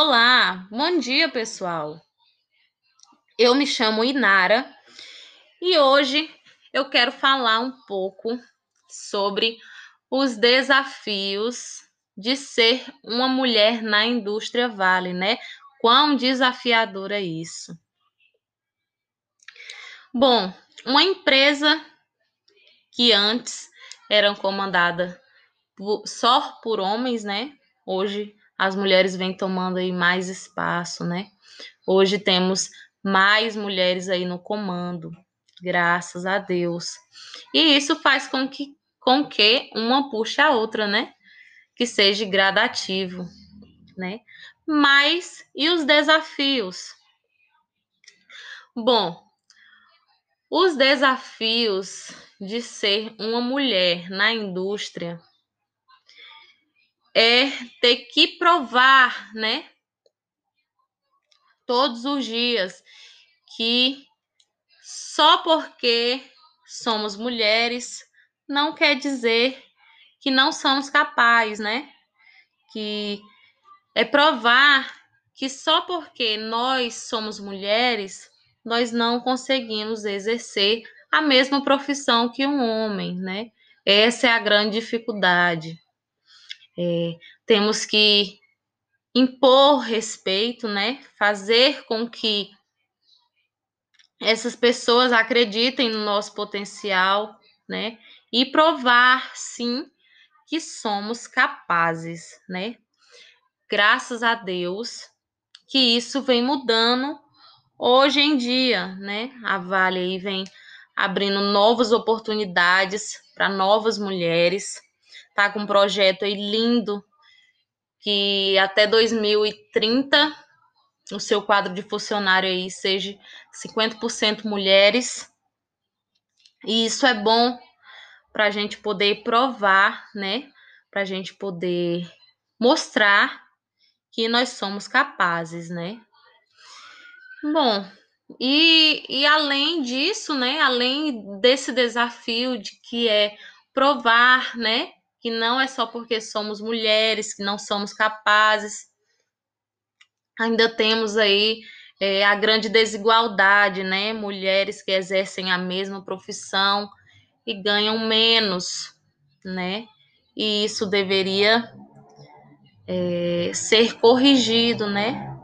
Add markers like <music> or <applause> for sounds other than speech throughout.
Olá, bom dia pessoal. Eu me chamo Inara e hoje eu quero falar um pouco sobre os desafios de ser uma mulher na indústria Vale, né? Quão desafiador é isso. Bom, uma empresa que antes era comandada só por homens, né? Hoje as mulheres vêm tomando aí mais espaço, né? Hoje temos mais mulheres aí no comando, graças a Deus. E isso faz com que, com que uma puxe a outra, né? Que seja gradativo, né? Mas e os desafios? Bom, os desafios de ser uma mulher na indústria é ter que provar, né? Todos os dias que só porque somos mulheres não quer dizer que não somos capazes, né? Que é provar que só porque nós somos mulheres, nós não conseguimos exercer a mesma profissão que um homem, né? Essa é a grande dificuldade. É, temos que impor respeito, né? Fazer com que essas pessoas acreditem no nosso potencial, né? E provar, sim, que somos capazes, né? Graças a Deus que isso vem mudando hoje em dia, né? A Vale aí vem abrindo novas oportunidades para novas mulheres tá com um projeto aí lindo que até 2030 o seu quadro de funcionário aí seja 50% mulheres. E isso é bom para a gente poder provar, né? Para a gente poder mostrar que nós somos capazes, né? Bom, e, e além disso, né? Além desse desafio de que é provar, né? Que não é só porque somos mulheres, que não somos capazes. Ainda temos aí é, a grande desigualdade, né? Mulheres que exercem a mesma profissão e ganham menos, né? E isso deveria é, ser corrigido, né?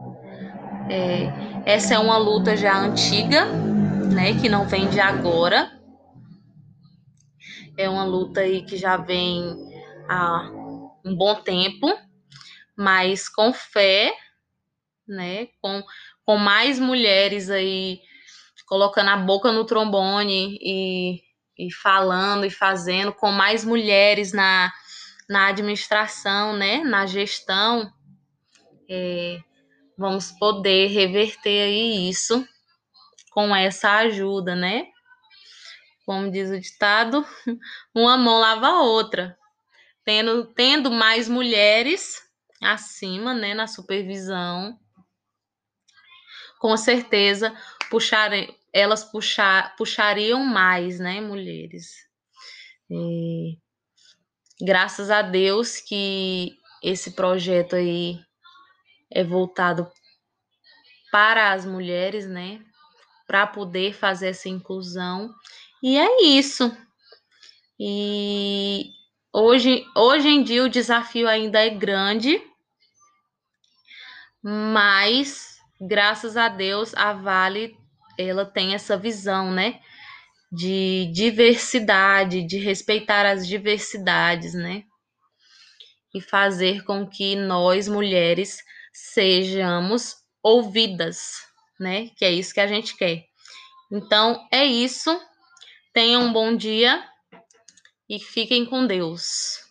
É, essa é uma luta já antiga, né? Que não vem de agora é uma luta aí que já vem há um bom tempo, mas com fé, né? Com, com mais mulheres aí colocando a boca no trombone e, e falando e fazendo, com mais mulheres na, na administração, né? Na gestão, é, vamos poder reverter aí isso com essa ajuda, né? Como diz o ditado, <laughs> uma mão lava a outra. Tendo, tendo mais mulheres acima, né, na supervisão, com certeza puxarem, elas puxar, puxariam mais, né, mulheres. E, graças a Deus que esse projeto aí é voltado para as mulheres, né, para poder fazer essa inclusão e é isso. E hoje, hoje em dia o desafio ainda é grande, mas graças a Deus a Vale ela tem essa visão, né? De diversidade, de respeitar as diversidades, né? E fazer com que nós mulheres sejamos ouvidas, né? Que é isso que a gente quer. Então é isso. Tenham um bom dia e fiquem com Deus.